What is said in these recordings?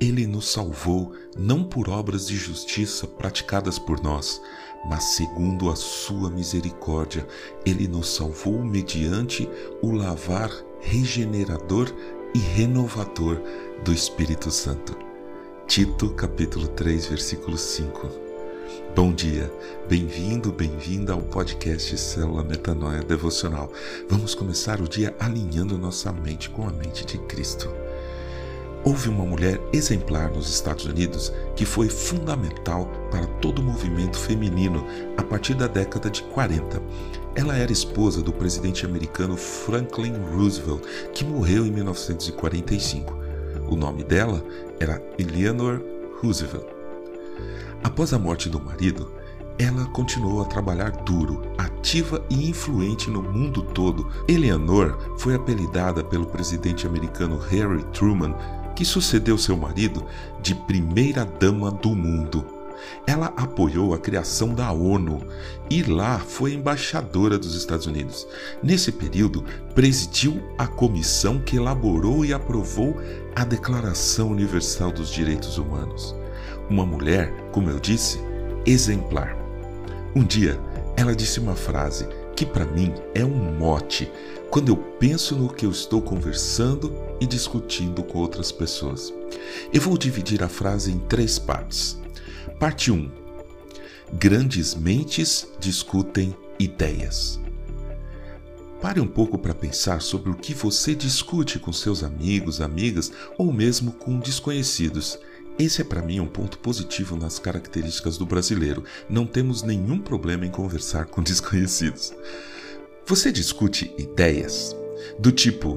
ele nos salvou não por obras de justiça praticadas por nós, mas segundo a sua misericórdia, ele nos salvou mediante o lavar regenerador e renovador do Espírito Santo. Tito capítulo 3, versículo 5. Bom dia, bem-vindo, bem-vinda ao podcast Célula Metanoia Devocional. Vamos começar o dia alinhando nossa mente com a mente de Cristo. Houve uma mulher exemplar nos Estados Unidos que foi fundamental para todo o movimento feminino a partir da década de 40. Ela era esposa do presidente americano Franklin Roosevelt, que morreu em 1945. O nome dela era Eleanor Roosevelt. Após a morte do marido, ela continuou a trabalhar duro, ativa e influente no mundo todo. Eleanor foi apelidada pelo presidente americano Harry Truman que sucedeu seu marido de primeira dama do mundo. Ela apoiou a criação da ONU e lá foi embaixadora dos Estados Unidos. Nesse período, presidiu a comissão que elaborou e aprovou a Declaração Universal dos Direitos Humanos. Uma mulher, como eu disse, exemplar. Um dia, ela disse uma frase que para mim é um mote quando eu penso no que eu estou conversando e discutindo com outras pessoas. Eu vou dividir a frase em três partes. Parte 1: Grandes mentes discutem ideias. Pare um pouco para pensar sobre o que você discute com seus amigos, amigas ou mesmo com desconhecidos. Esse é para mim um ponto positivo nas características do brasileiro. Não temos nenhum problema em conversar com desconhecidos. Você discute ideias do tipo: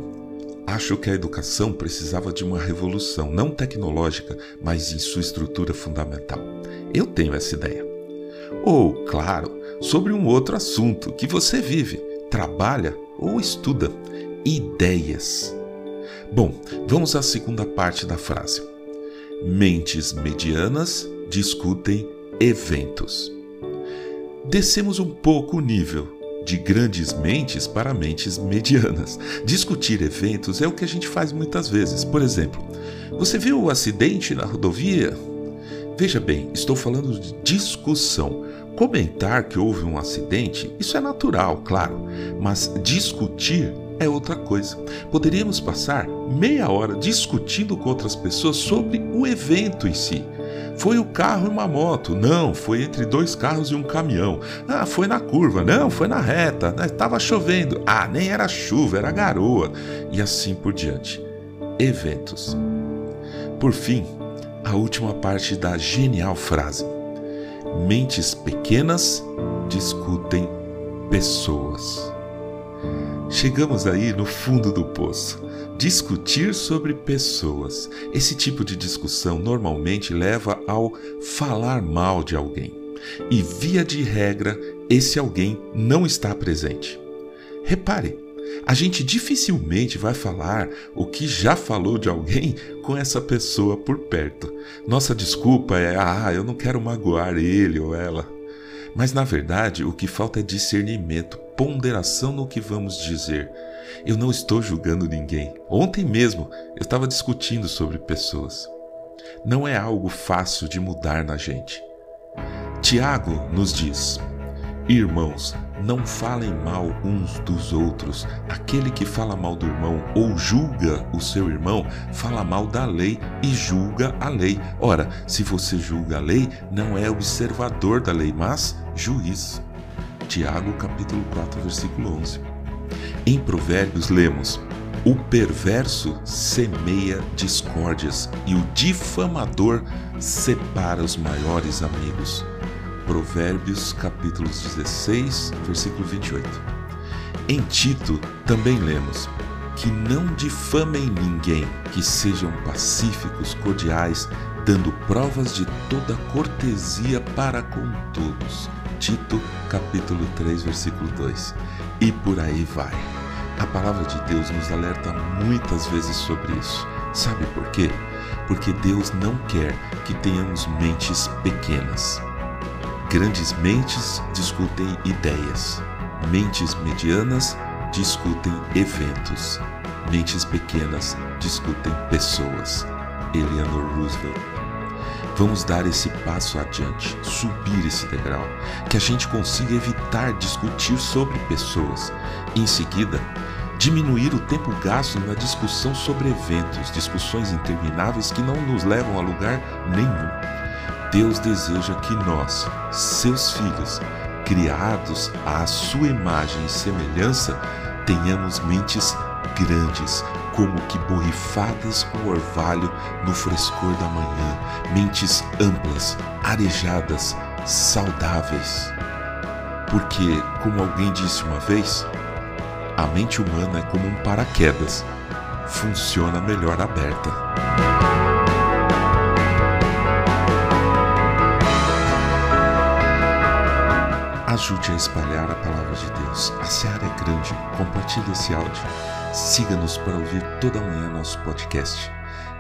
acho que a educação precisava de uma revolução, não tecnológica, mas em sua estrutura fundamental. Eu tenho essa ideia. Ou, claro, sobre um outro assunto que você vive, trabalha ou estuda. Ideias. Bom, vamos à segunda parte da frase. Mentes medianas discutem eventos. Descemos um pouco o nível de grandes mentes para mentes medianas. Discutir eventos é o que a gente faz muitas vezes. Por exemplo, você viu o acidente na rodovia? Veja bem, estou falando de discussão. Comentar que houve um acidente, isso é natural, claro, mas discutir é outra coisa. Poderíamos passar meia hora discutindo com outras pessoas sobre o evento em si. Foi o carro e uma moto. Não, foi entre dois carros e um caminhão. Ah, foi na curva. Não, foi na reta. Estava chovendo. Ah, nem era chuva, era garoa. E assim por diante. Eventos. Por fim, a última parte da genial frase: Mentes pequenas discutem pessoas. Chegamos aí no fundo do poço. Discutir sobre pessoas. Esse tipo de discussão normalmente leva ao falar mal de alguém. E, via de regra, esse alguém não está presente. Repare, a gente dificilmente vai falar o que já falou de alguém com essa pessoa por perto. Nossa desculpa é: ah, eu não quero magoar ele ou ela. Mas na verdade, o que falta é discernimento, ponderação no que vamos dizer eu não estou julgando ninguém. Ontem mesmo eu estava discutindo sobre pessoas. Não é algo fácil de mudar na gente. Tiago nos diz: Irmãos, não falem mal uns dos outros. Aquele que fala mal do irmão ou julga o seu irmão, fala mal da lei e julga a lei. Ora, se você julga a lei, não é observador da lei, mas juiz. Tiago capítulo 4, versículo 11. Em Provérbios lemos: O perverso semeia discórdias e o difamador separa os maiores amigos. Provérbios capítulos 16, versículo 28. Em Tito também lemos: que não difamem ninguém, que sejam pacíficos, cordiais, dando provas de toda cortesia para com todos. Tito capítulo 3, versículo 2. E por aí vai. A palavra de Deus nos alerta muitas vezes sobre isso. Sabe por quê? Porque Deus não quer que tenhamos mentes pequenas. Grandes mentes discutem ideias, mentes medianas discutem eventos, mentes pequenas discutem pessoas. Eleanor Roosevelt. Vamos dar esse passo adiante, subir esse degrau, que a gente consiga evitar discutir sobre pessoas. Em seguida, diminuir o tempo gasto na discussão sobre eventos, discussões intermináveis que não nos levam a lugar nenhum. Deus deseja que nós, seus filhos, criados à sua imagem e semelhança, tenhamos mentes grandes, como que borrifadas com orvalho no frescor da manhã, mentes amplas, arejadas, saudáveis. Porque, como alguém disse uma vez, a mente humana é como um paraquedas, funciona melhor aberta. Ajude a espalhar a palavra de Deus. A seara é grande. Compartilhe esse áudio. Siga-nos para ouvir toda manhã nosso podcast.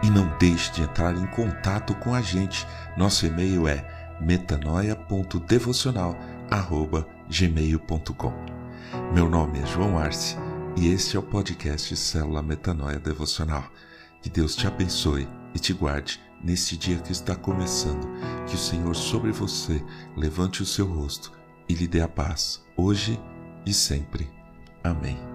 E não deixe de entrar em contato com a gente. Nosso e-mail é metanoia.devocional.gmail.com meu nome é João Arce e este é o podcast Célula Metanoia Devocional. Que Deus te abençoe e te guarde neste dia que está começando. Que o Senhor sobre você levante o seu rosto e lhe dê a paz, hoje e sempre. Amém.